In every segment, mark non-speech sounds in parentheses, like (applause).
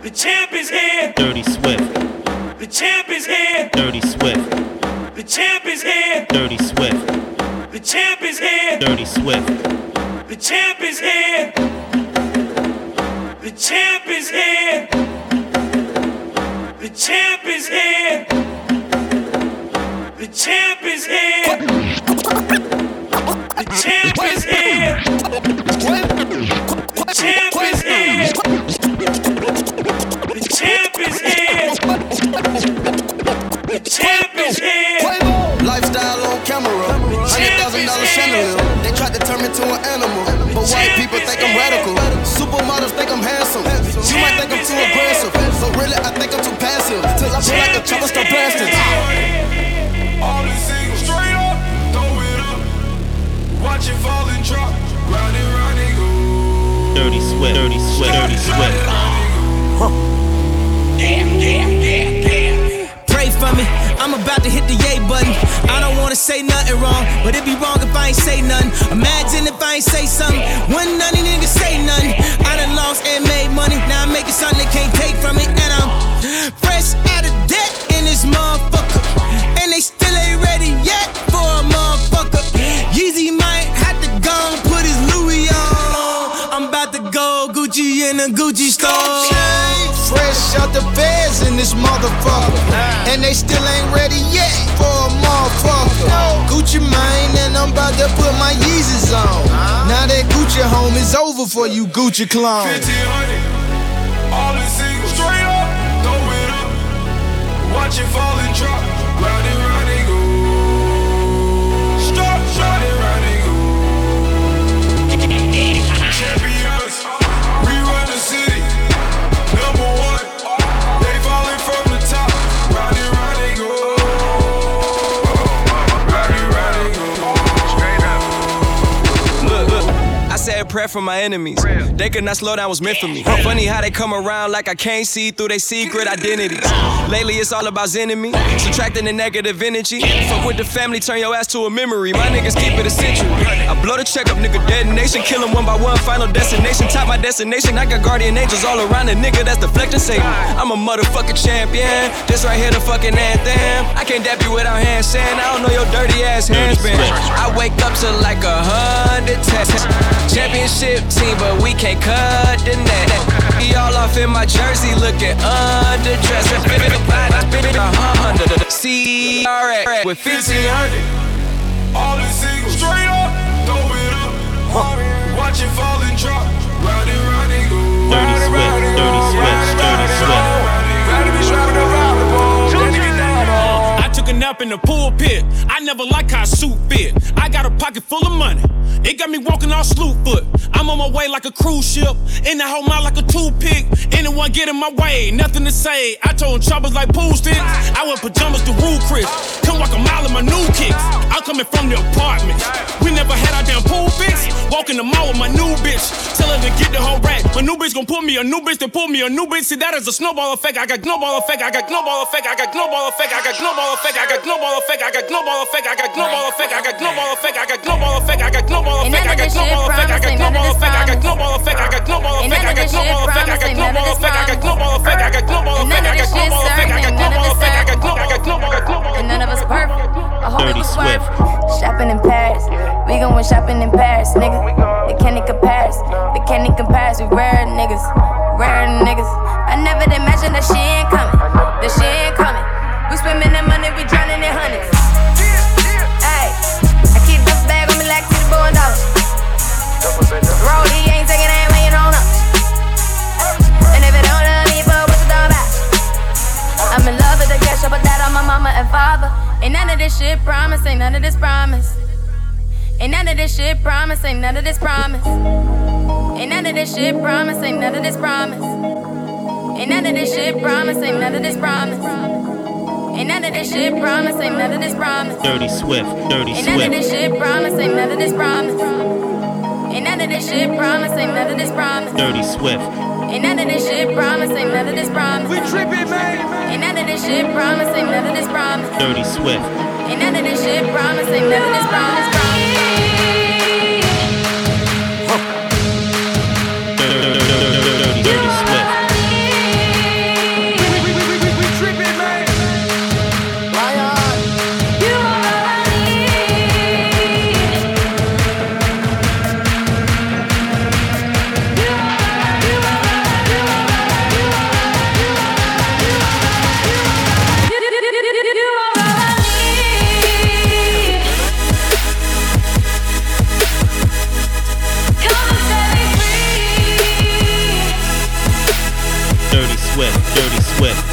The champ is here. Dirty Swift. The champ is here. Dirty Swift. The champ is here. Dirty Swift. The champ is here. Dirty Swift. The champ is here. The champ is here. The champ is here. The champ is here. The champ is here. The champ is here. Lifestyle on camera, hundred thousand dollar chandelier. They tried to turn me to an animal, but white people think I'm radical. Supermodels think I'm handsome. You might think I'm too aggressive, but really I think I'm too passive. Till I feel like a chopper start blasting. All the singles straight up, throw it up. Watch it fall and drop. Round and round it go. Dirty Swift. Dirty Swift. Dirty Swift. Pray for me, I'm about to hit the yay button. I don't wanna say nothing wrong, but it'd be wrong if I ain't say nothing. Imagine if I ain't say something, when none of niggas say nothing. I done lost and made money, now I'm making something they can't take from me, and I'm fresh out of debt in this motherfucker. And they still ain't ready yet for a motherfucker. Yeezy might have to go and put his Louis on. I'm about to go Gucci in a Gucci store. Out the beds in this motherfucker. And they still ain't ready yet for a motherfucker. Gucci mane, and I'm about to put my Yeezys on. Now that Gucci home is over for you, Gucci clone. 1500. All the singles straight up, throw it up. Watch it fall and drop. Round and round prayer for my enemies. They could not slow down, was meant for me. Funny how they come around like I can't see through their secret identities. Lately, it's all about enemy, subtracting the negative energy. Fuck with the family, turn your ass to a memory. My niggas keep it a century. I blow the check up, nigga, detonation. Kill 'em one by one, final destination. Top my destination. I got guardian angels all around the nigga that's deflecting Satan. I'm a motherfucking champion. This right here, the fucking anthem. I can't dap you without hand saying, I don't know your dirty ass hands been. I wake up to like a hundred tests. Championship team, but we can't cut the net. Be all off in my jersey, looking underdressed. Under the CRX with 1500. All the singles straight up, throw it up. Watch it fall and drop. Round and round it go. Dirty Swift. Dirty Swift. Dirty Swift. Round and round it go. Then it get down on. I took a nap in the pool pit. I never like how a suit fit. I got a pocket full of money. It got me walking all slew foot. I'm on my way like a cruise ship. In the whole mile like a toothpick. Anyone get in my way, nothing to say. I told choppers like pool sticks. I wear pajamas to rule Chris. Come walk a mile in my new kicks. I'm coming from the apartments. We never had our damn pool fix. Walk in the mall with my new bitch. Tell her to get the whole rack. My new bitch gon' put me a new bitch to pull me a new bitch. See that is a snowball effect. I got snowball effect. I got snowball effect. I got snowball effect. I got snowball effect. I got snowball effect. I got snowball effect. I got snowball effect. I got snowball effect. I got snowball effect. I got snowball effect. I got snowball effect. I got snowball effect. I got snowball effect. I got snowball effect. I got snowball effect. I got snowball effect. I got snowball effect. I got snowball effect. I got snowball effect. I got snowball effect. I got snowball. I got snowball. I got snowball. And none of us perfect. I hope Dirty it was Swift. worth. Shopping in Paris. We gon' win shopping in Paris, nigga. They can't compare us. They can't compare us. We rare niggas. Rare niggas. I never imagined that she ain't coming. That she ain't coming. We swimming in money, we drowning in hundreds. Ayy. I keep Rollie ain't taking that when you don't. And if it don't love me, but what's it all about? I'm in love with the cash, but that on my mama and father. Ain't none of this shit promise, ain't none of this promise. Ain't none of this shit promise, ain't none of this promise. Ain't none of this shit promise, ain't none of this promise. Ain't none of this shit promise, ain't none of this promise. Ain't none of this shit promise, ain't none of this promise. Dirty Swift. Dirty Ain't none of this Swift. shit promise, ain't none of this promise. Ain't none of this shit promise, ain't none of this promise. Dirty Swift. Ain't none of this shit promise, ain't none of this promise. We tripping, man. Ain't none of this shit promise, ain't none of this promise. Dirty Swift. Ain't none of this shit promise, ain't none of this promise. Dirty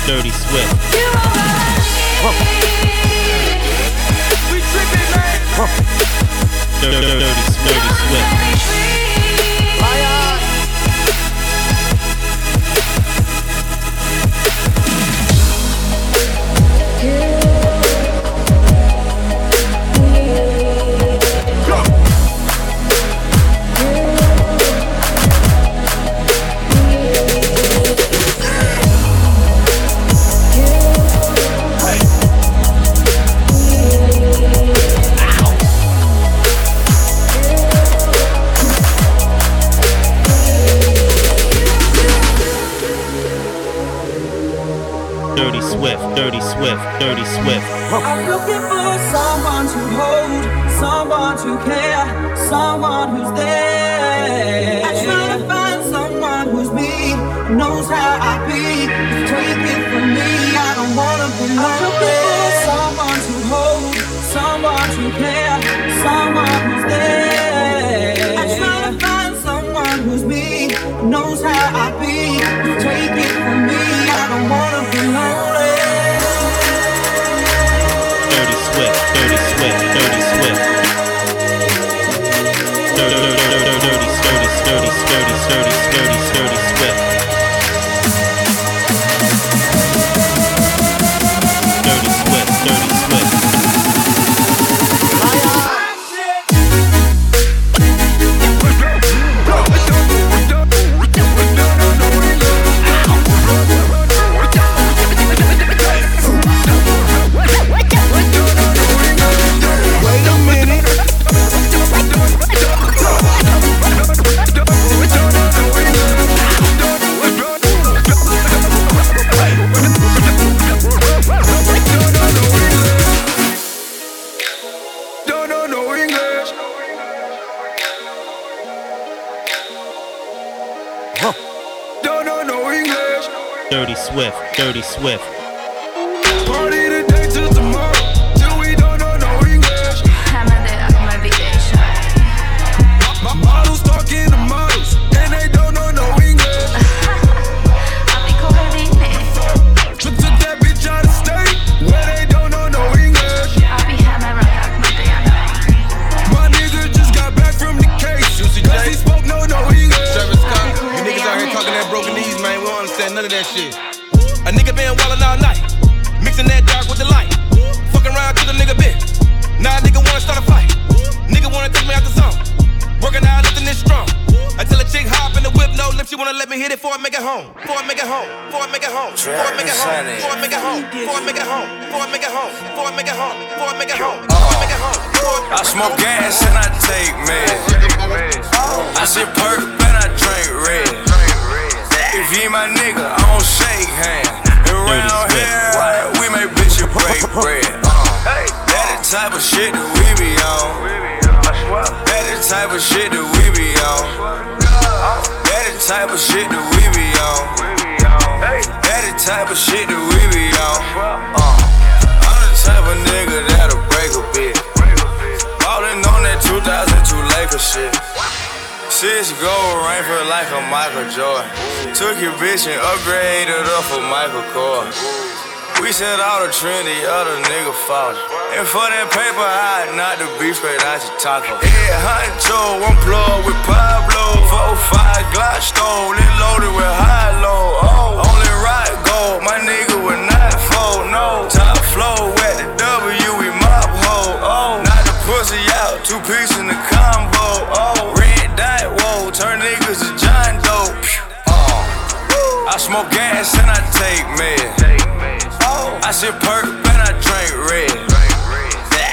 Dirty Swift. We tripping, man. Dirty, dirty, dirty Swift. Dirty Swift. Before I make it home. Before I make it home. Before I make it home. Before I make it home. Before I make it home. I I smoke gas and I take meds. I sip perk and I drink red. If you my nigga, I don't shake hands. Around Swift. here, we make bitches break (laughs) bread. That the type of shit that we be on. That the type of shit that we be on. That the type of shit that we be on. Type of shit that we be on. Uh, I'm the type of nigga that'll break a bit. Ballin' on that 2002 Lakers shit. Six gold ring for like a Michael Jordan. Took your bitch and upgraded her for Michael Kors. We set out a trend, the other nigga followed. And for that paper, I knocked the beef straight out your taco. Head honcho, one plug with Pablo. Four, five Glock stole, it loaded with high low. Oh, right gold, my nigga would not fold, no. Top flow at the W, we mob hoe. Oh, knock the pussy out, two pieces in the combo. Oh, red dot, whoa, turn niggas to John Doe. Oh, I smoke gas and I take meds. Oh. I sip perk and I drink red.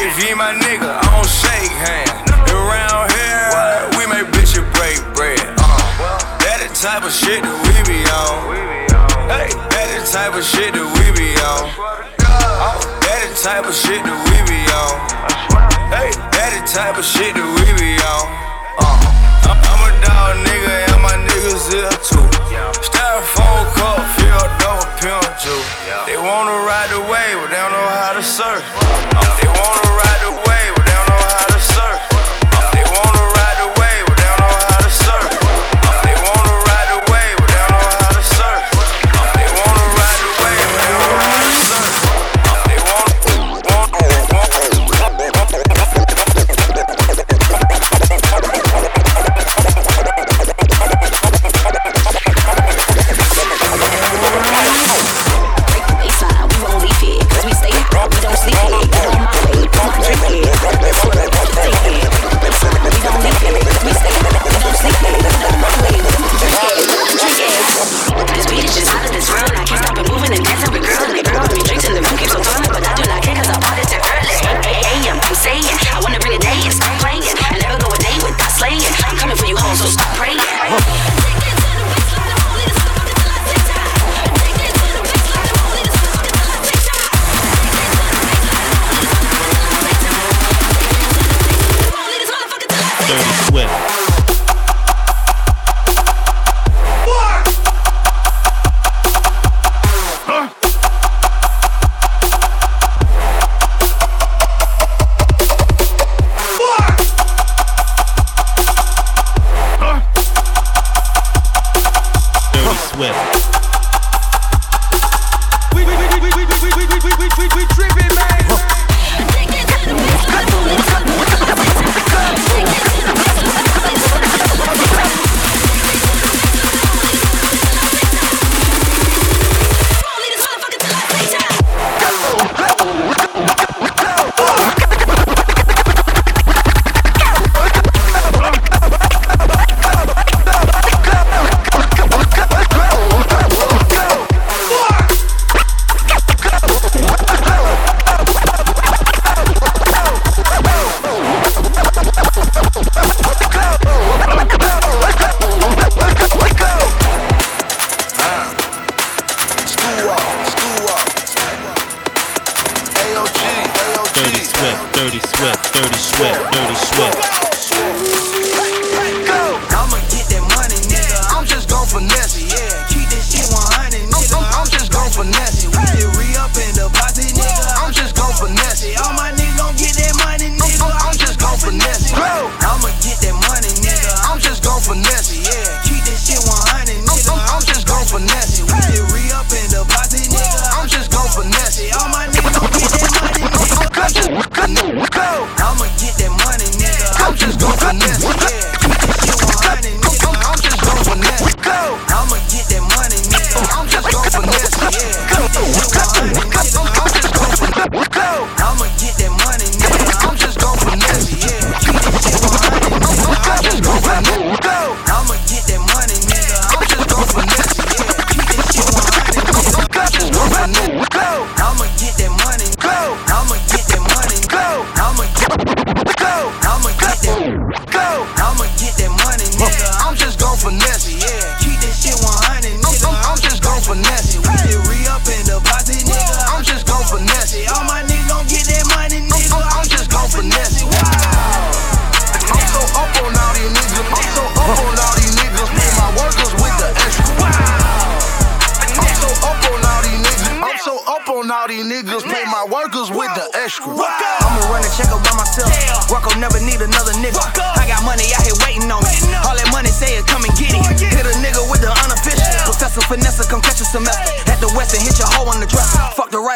If you my nigga, I don't shake hands. Around here, we make bitches break bread. Uh, that the type of shit that we be on. Hey, that the type of shit that we be on. That the type of shit that we be on. Hey, that the type of shit that we be on. Uh, I'm, I'm a dog nigga and my niggas here too. Styrofoam cup filled up with pimp juice. They wanna ride the wave, but they don't know how to surf. Uh, they wanna ride the wave,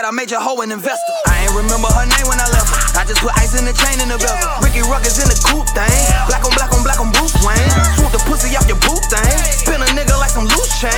I made your hoe an investor. I ain't remember her name when I left her. I just put ice in the chain in the belt. Ricky Ruckus in the coop thing. Black on black on black on Bruce Wayne. Swoop the pussy off your boot thing. Spin a nigga like some loose chain.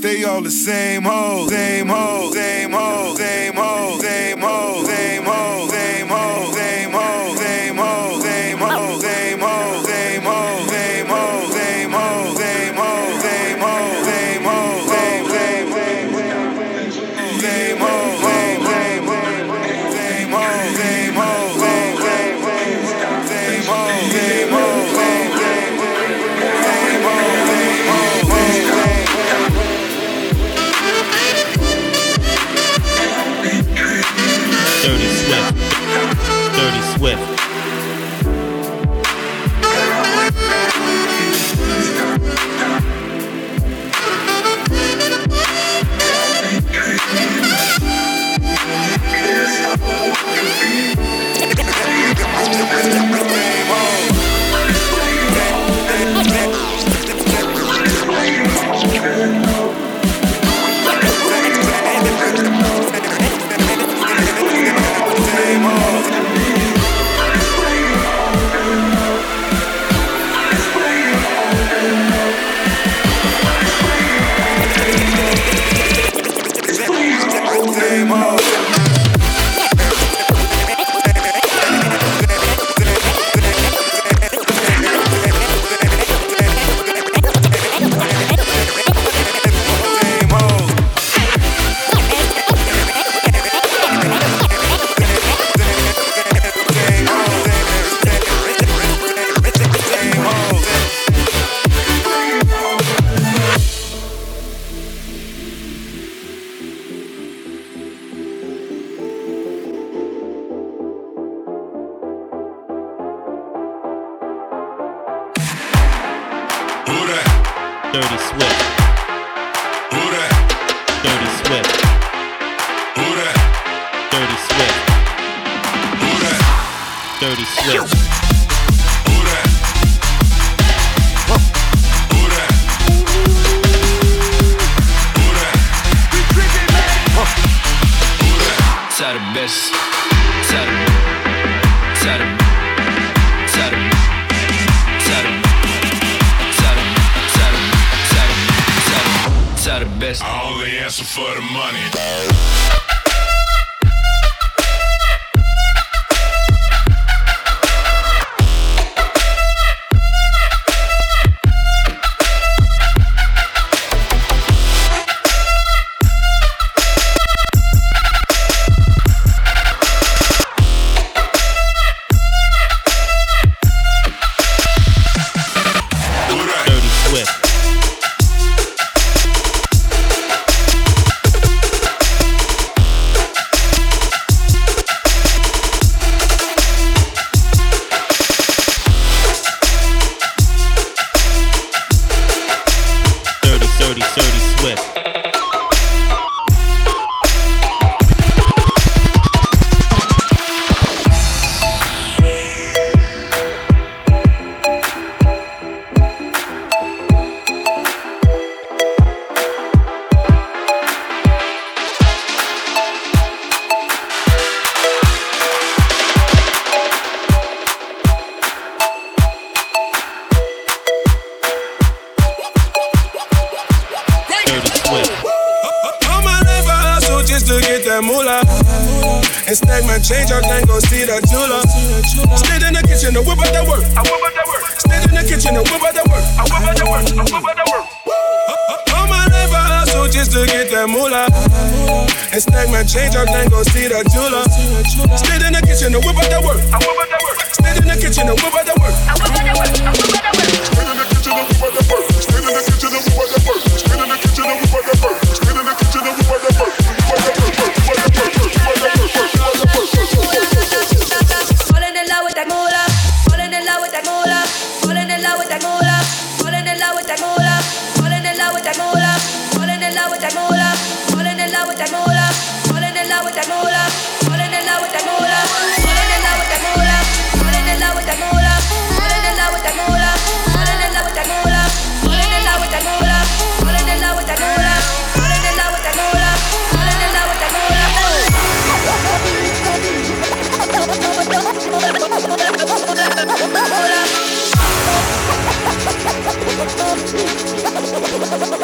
They all the same hoes, same Swift. Who that? Dirty Swift. Who that? Dirty Swift. Who that? Who that? Who that? Who that? best. I only answer for the money. ハハハハ!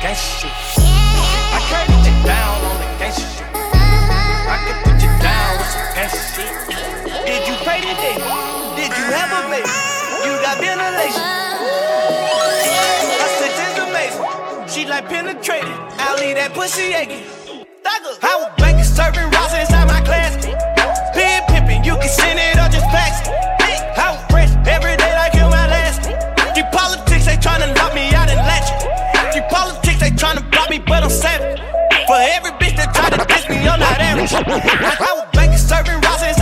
gangsta shit. I can't put you down on the gangsta shit. I can put you down with some gangsta shit. Did you pay today? Did you have a baby? You got ventilation. I said is amazing. She like penetrated. I leave that pussy aching. Thugger. I was banking, serving rocks inside my class. Pin pimping, you can send it or just fax it. but I'm savage. For every bitch that tried to diss me, I'm not average. I, I was banking, serving rosin,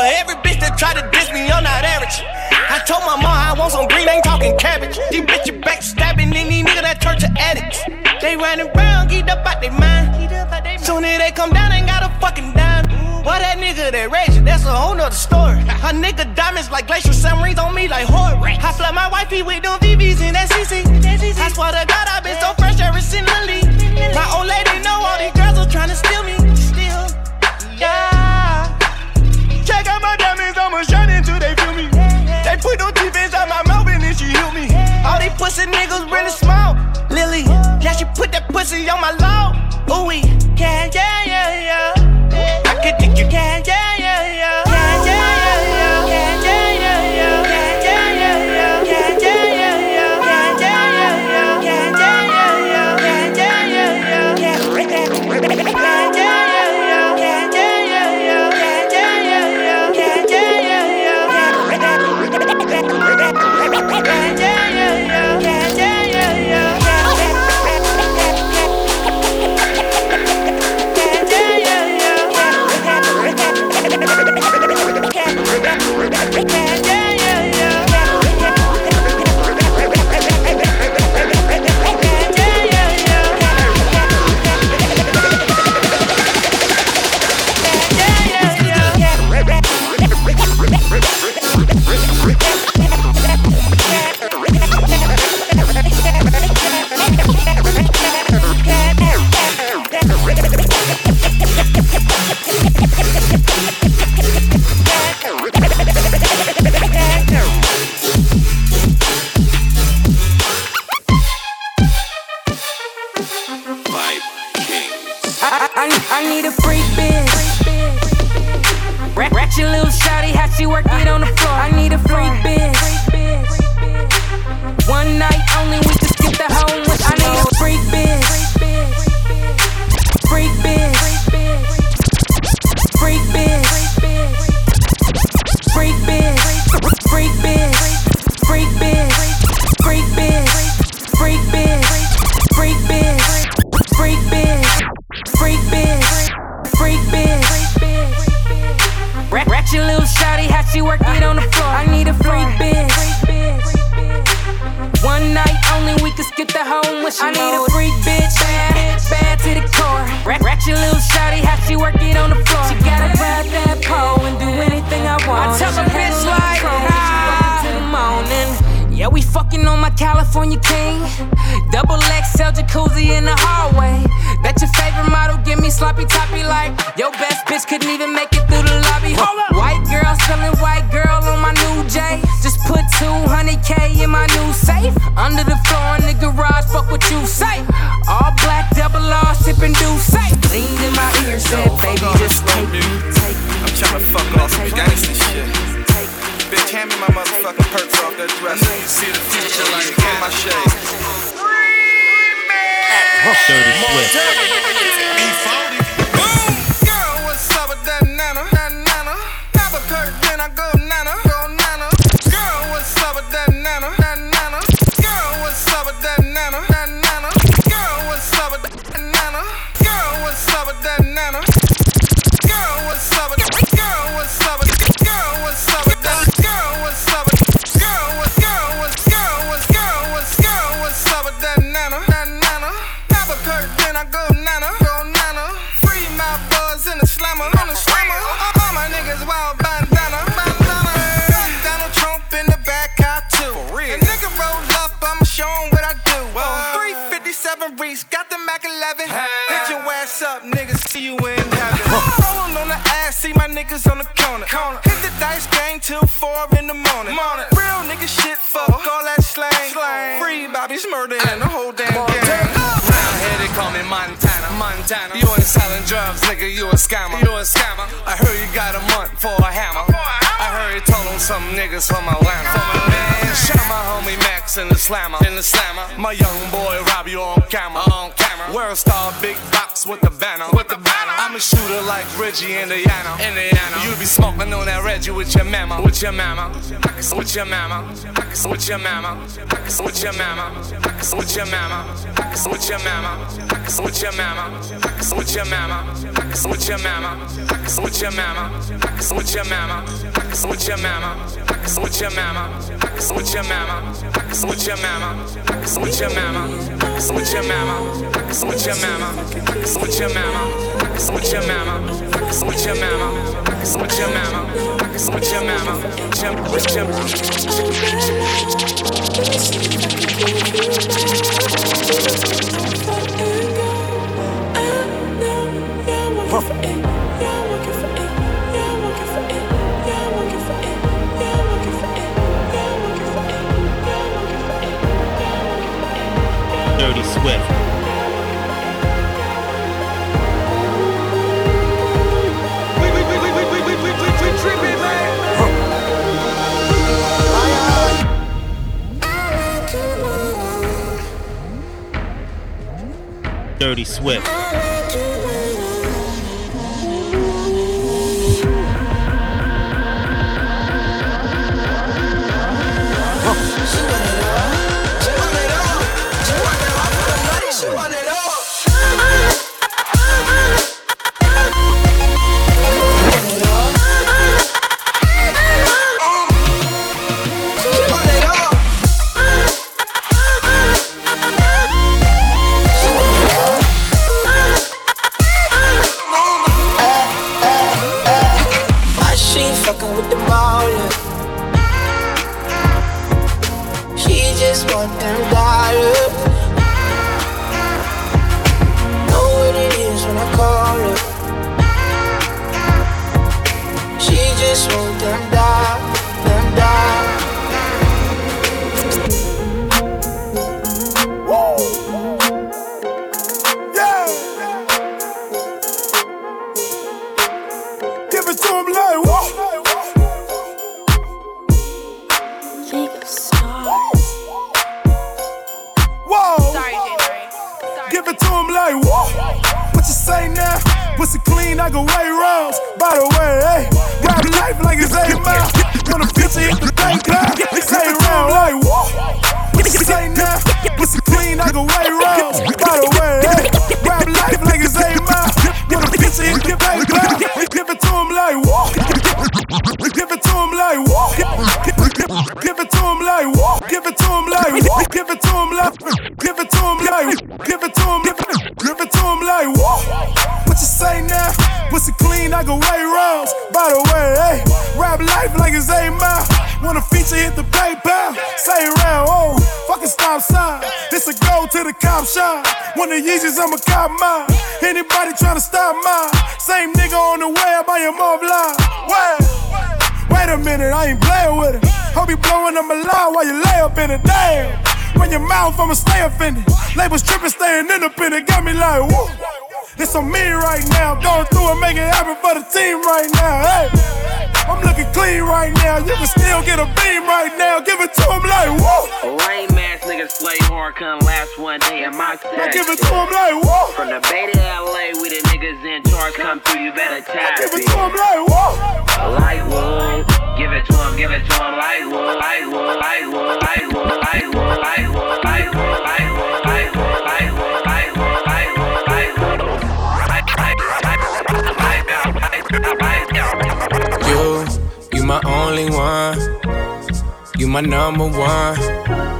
For every bitch that try to diss me, I'm not average. I told my mom I want some green, ain't talking cabbage. These bitches backstabbing, and these niggas that turn to addicts. They running round, get up out they mind. Soon as they come down, ain't got a fucking dime. Why that nigga that raging, that's a whole nother story. Her nigga diamonds like glacial submarines on me like horror. I flood my wifey with them VVs and that CC. I swear to God, I've been so fresh ever since Lily. My old lady know all these girls are trying to steal me. Yeah was drowning till they feel me. They put them teeth inside my mouth and then she healed me. All these pussy niggas really small. Lily, yeah, she put that pussy on my law. Ooh, Can yeah, yeah, yeah. I could think you, can yeah, yeah, yeah. like your best bitch couldn't even You ain't selling drugs, nigga, you a scammer. You a scammer. I heard you got a month for a hammer. I heard you told on some niggas from Atlanta. From Atlanta. My homie Max in the slammer. In the slammer. My young boy rob you on camera. On camera hammer. World star, big box with the banner. With the banner. I'm a shooter like Reggie Indiana. Indiana. You be smoking on that Reggie with your mama. With your mama. With your mama. With your mama. With your mama. With your mama. With your mama. With your mama. With your mama. With your mama. With your mama. With your mama. With your mama. With your mama. With your mama. With your mama. With your mama. With your mama. Switch your mama. Fucks with your mama. Fucks with your mama. Fucks with your mama. Fucks with your mama. Fucks with your mama. Jump with your mama. Dirty Swift. Yeezys, I'm a cop mine. Anybody tryna stop mine? Same nigga on the web, I am offline. Wait, wait a minute, I ain't playing with it. Hope you blowing my line while you lay up in it. Damn. Run your mouth, I'ma stay offended. Labels tripping, staying independent. Got me like, woo. It's on me right now. Going through and make it happen for the team right now. Hey, I'm looking clean right now. You can still get a beam right now. Give it to him like, woo. Lame ass niggas play hard, couldn't last one day in my I give it to him like, woo. From the Bay to LA, we the niggas in charge. Come through, you better tap I Give it it. to him like, woo. Light wood, give it to him, give it to wood, light wood, light wood, light wood. Light, light, light, light, light, light, light. You, you my only one. You my number one.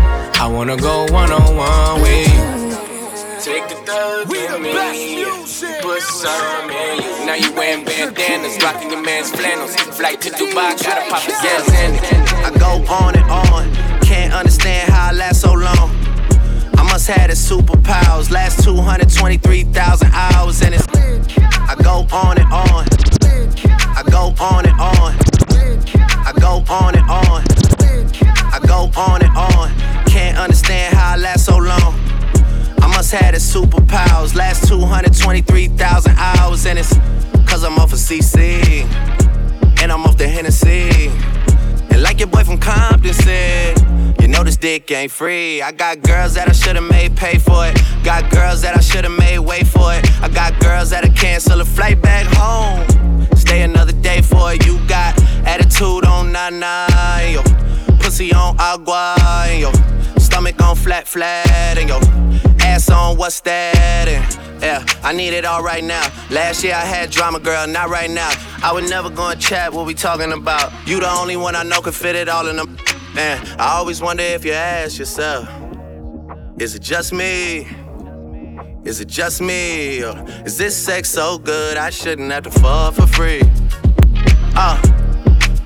I wanna go one on one with you. Take the thug We the me. best music. Put some in you. Now you wearing bandanas, rocking your man's flannels. Flight to Dubai, gotta pop a gas in it. I go on and on. Can't understand how I last so long. I must have the superpowers. Last 223,000 hours and it's. I go on and on. I go on and on. I go on and on. I go on and on. Understand how I last so long. I must have the superpowers. Last 223,000 hours and it's. Cause I'm off of CC. And I'm off the Hennessy. And like your boy from Compton said, you know this dick ain't free. I got girls that I should've made pay for it. Got girls that I should've made wait for it. I got girls that'll cancel a flight back home. Stay another day for it. You got attitude on nana, yo. Pussy on agua, yo. Stomach on flat, flat, and yo. Ass on what's that? And yeah, I need it all right now. Last year I had drama, girl, not right now. I would never go and chat what we talking about. You the only one I know can fit it all in them. Man, I always wonder if you ask yourself, is it just me? Is it just me? Or is this sex so good I shouldn't have to fuck for free? Uh,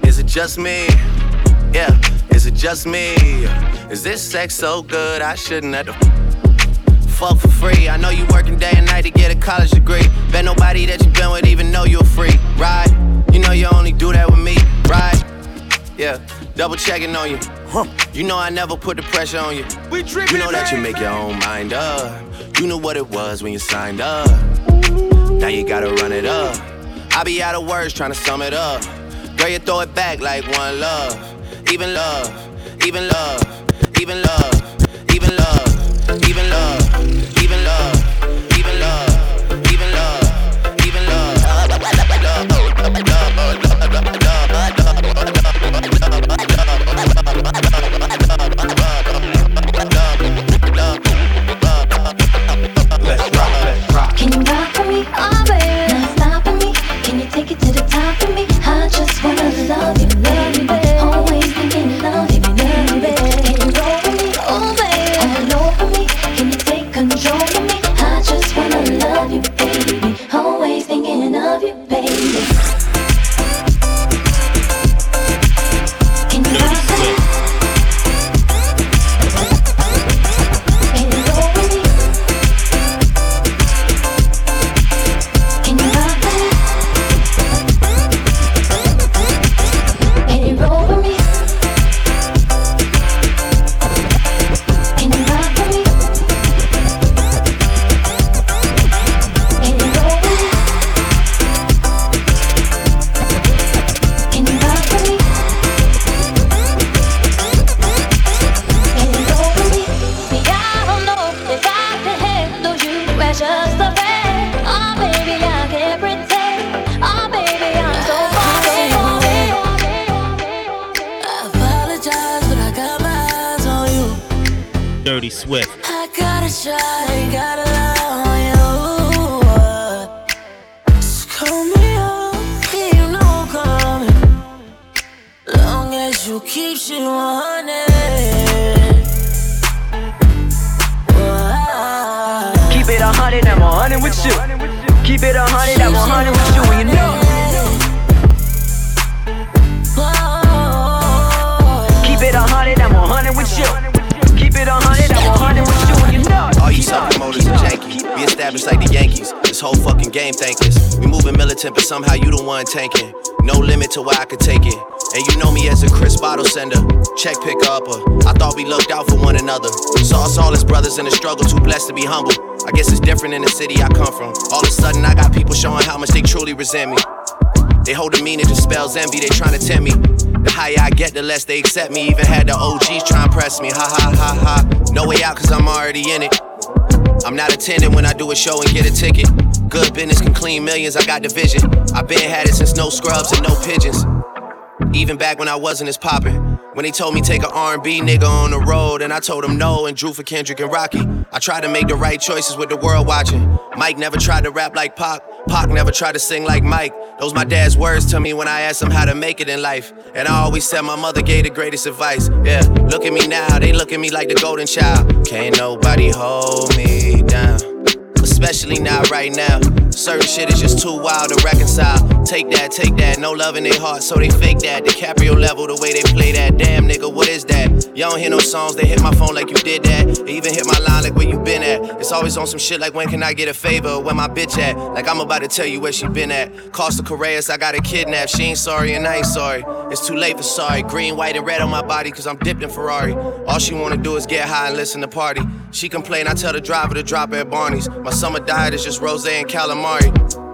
is it just me? Yeah, just me? Is this sex so good I shouldn't have to fuck for free? I know you working day and night to get a college degree. Bet nobody that you been with even know you're free, right? You know you only do that with me, right? Yeah, double checking on you. You know I never put the pressure on you. We You know that you make your own mind up. You knew what it was when you signed up. Now you gotta run it up. I be out of words trying to sum it up. Girl, you throw it back like one love. Even love, even love, even love, even love, even love, you keep shit 100. Keep it a hundred, I'm a hundred with you. Keep it a hundred, I'm a hundred with you, and you know. Keep it a hundred, I'm a hundred with you. Keep it a hundred, I'm a hundred with you, and you know. All you self promoters and janky. We established like the Yankees. This whole fucking game thankless. We moving militant, but somehow you the one tanking. No limit to where I could take it. And you know me as a Chris bottle sender, check picker upper. I thought we looked out for one another. Saw us all as brothers in the struggle, too blessed to be humble. I guess it's different in the city I come from. All of a sudden, I got people showing how much they truly resent me. They hold a meaning to spells envy, they trying to tempt me. The higher I get, the less they accept me. Even had the OGs try and press me. Ha ha ha ha. No way out, cause I'm already in it. I'm not attending when I do a show and get a ticket. Good business can clean millions, I got the vision. i been had it since no scrubs and no pigeons. Even back when I wasn't as poppin'. When they told me take a R&B nigga on the road, and I told them no and drew for Kendrick and Rocky. I tried to make the right choices with the world watching. Mike never tried to rap like Pac. Pac never tried to sing like Mike. Those my dad's words to me when I asked him how to make it in life. And I always said my mother gave the greatest advice. Yeah, look at me now, they look at me like the golden child. Can't nobody hold me down. Especially not right now. Certain shit is just too wild to reconcile. Take that, take that, no love in their heart, so they fake that. DiCaprio level, the way they play that. Damn nigga, what is that? Y'all don't hear no songs, they hit my phone like you did that. They even hit my line like where you been at. It's always on some shit like when can I get a favor? Where my bitch at? Like I'm about to tell you where she been at. Costa Correas, I got her kidnapped. She ain't sorry and I ain't sorry. It's too late for sorry. Green, white, and red on my body, cause I'm dipped in Ferrari. All she wanna do is get high and listen to party. She complain, I tell the driver to drop at Barney's. My summer diet is just rose and calamari.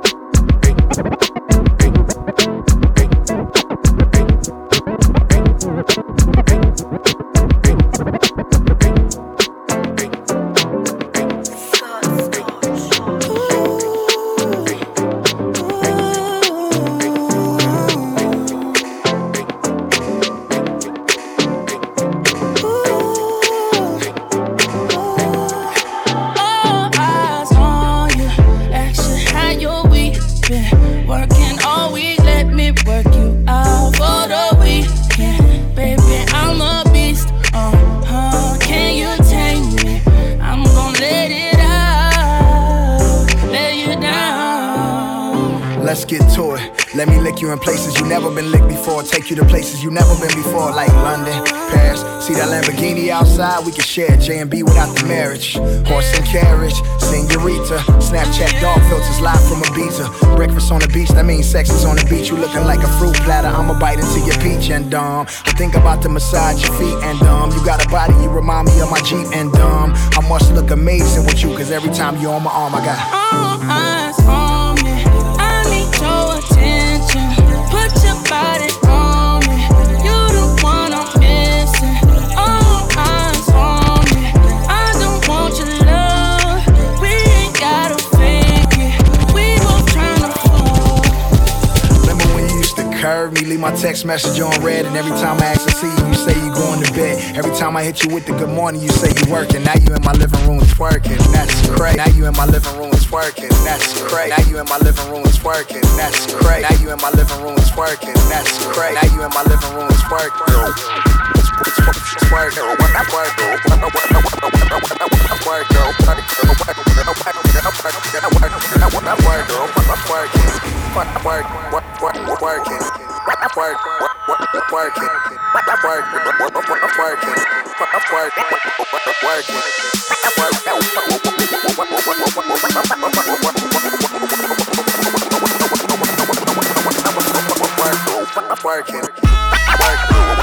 We can share J and B without the marriage. Horse and carriage, senorita. Snapchat dog filters live from Ibiza. Breakfast on the beach, that means sex is on the beach. You looking like a fruit platter. I'ma bite into your peach and dumb. I think about to massage your feet and dumb. You got a body, you remind me of my Jeep and dumb. I must look amazing with you, cause every time you're on my arm, I got. Oh, All eyes my text message on red, and every time I ask to see you, you say you going to bed. Every time I hit you with the good morning, you say you working. Now you in my living room twerking, that's crazy. Now you in my living room twerking, that's crazy. Now you in my living room twerking, that's crazy. Now you in my living room twerking, that's crazy. Now you in my living room twerking. Working.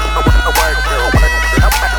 I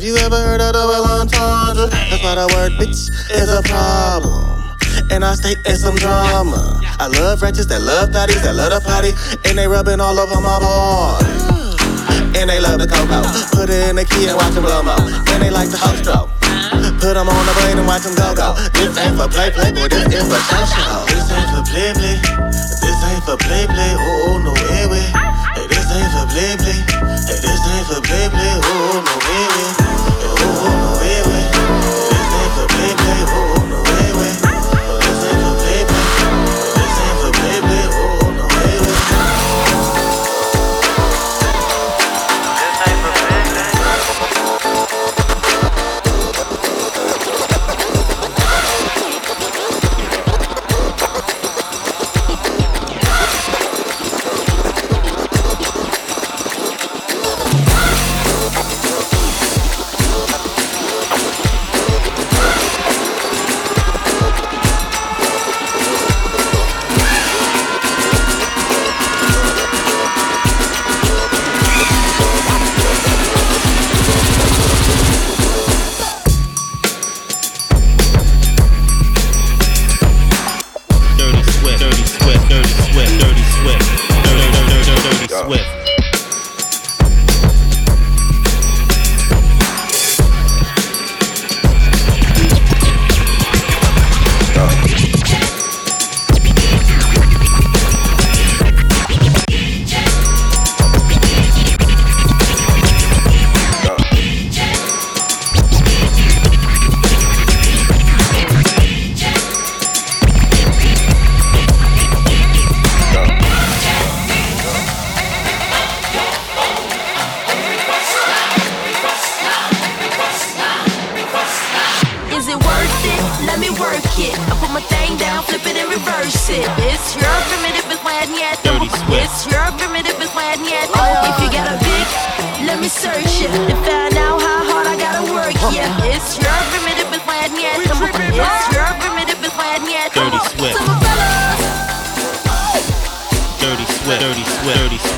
Have you ever heard of well entendre? That's why the word bitch is a problem. And I stay in some drama. I love wretches that love thotties, that love the potty, and they rubbing all over my body. And they love the cocoa. Put it in the key and watch them blow mo. And they like the host stroke. Put them on the plane and watch them go go. This ain't for play play, boy, this is for show show. This ain't for play play. This ain't for play play. Oh, oh no way way. Hey, this ain't for play play.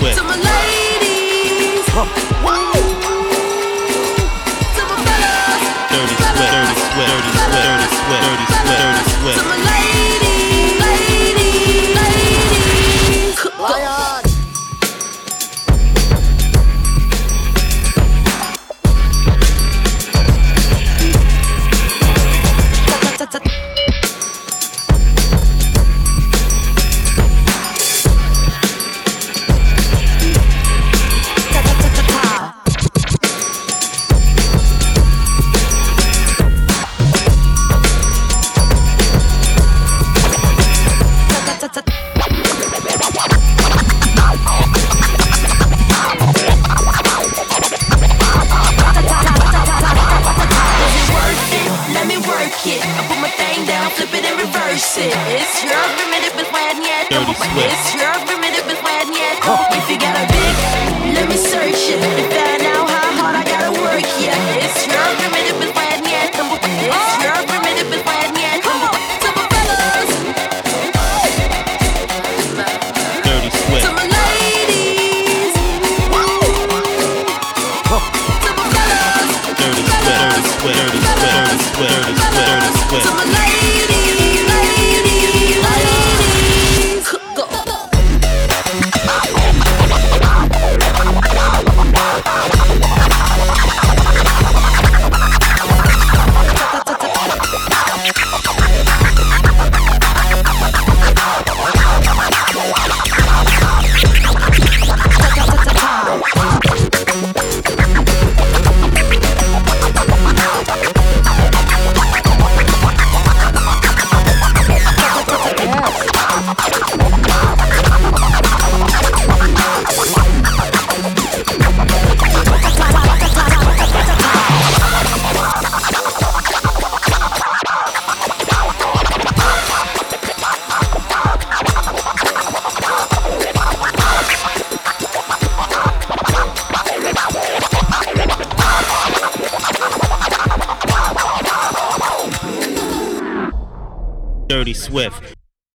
Swift. Swift.